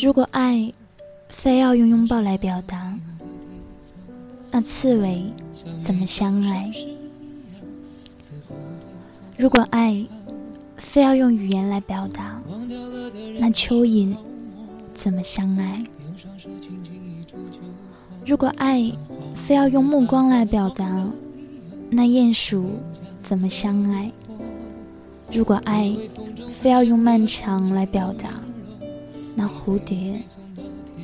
如果爱非要用拥抱来表达，那刺猬怎么相爱？如果爱非要用语言来表达，那蚯蚓怎么相爱？如果爱非要用目光来表达，那鼹鼠怎么相爱？如果爱非要用漫长来表达，那蝴蝶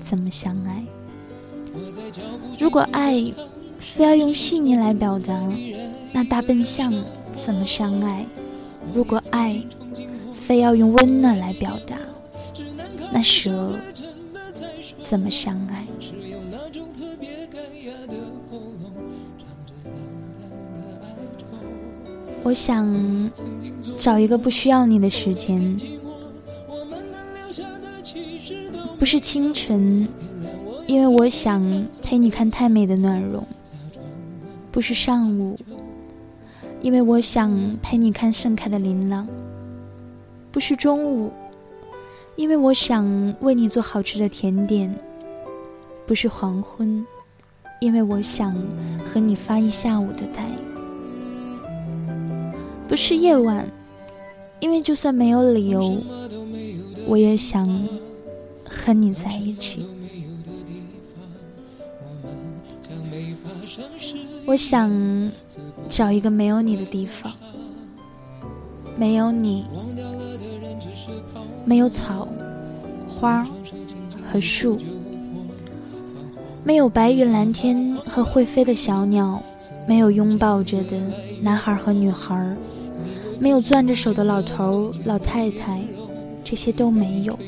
怎么相爱？如果爱非要用细腻来表达，那大笨象怎么相爱？如果爱非要用温暖来表达，那蛇怎么相爱？我想找一个不需要你的时间，不是清晨，因为我想陪你看太美的暖融；不是上午，因为我想陪你看盛开的琳琅；不是中午，因为我想为你做好吃的甜点；不是黄昏，因为我想和你发一下午的呆。不是夜晚，因为就算没有理由，我也想和你在一起。我想找一个没有你的地方，没有你，没有草、花和树，没有白云、蓝天和会飞的小鸟，没有拥抱着的男孩和女孩。没有攥着手的老头老太太，这些都没有，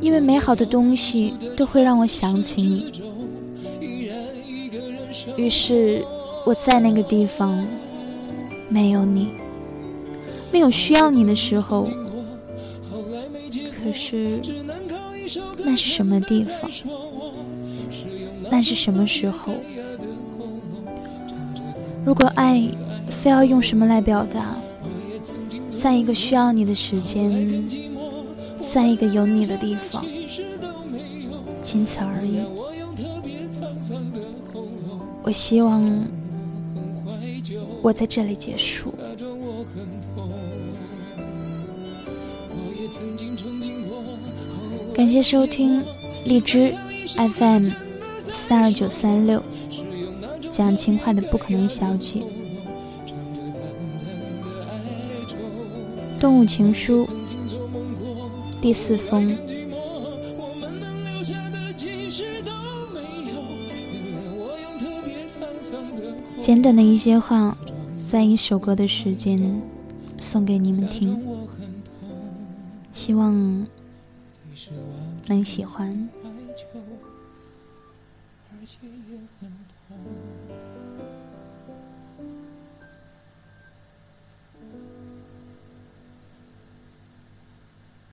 因为美好的东西都会让我想起你。于是我在那个地方，没有你，没有需要你的时候。可是那是什么地方？那是什么时候？如果爱。非要用什么来表达？在一个需要你的时间，在一个有你的地方，仅此而已。我希望我在这里结束。感谢收听荔枝 FM 三二九三六，讲轻快的不可能小姐。动物情书第四封，简短的一些话，在一首歌的时间送给你们听，希望能喜欢。而且也很痛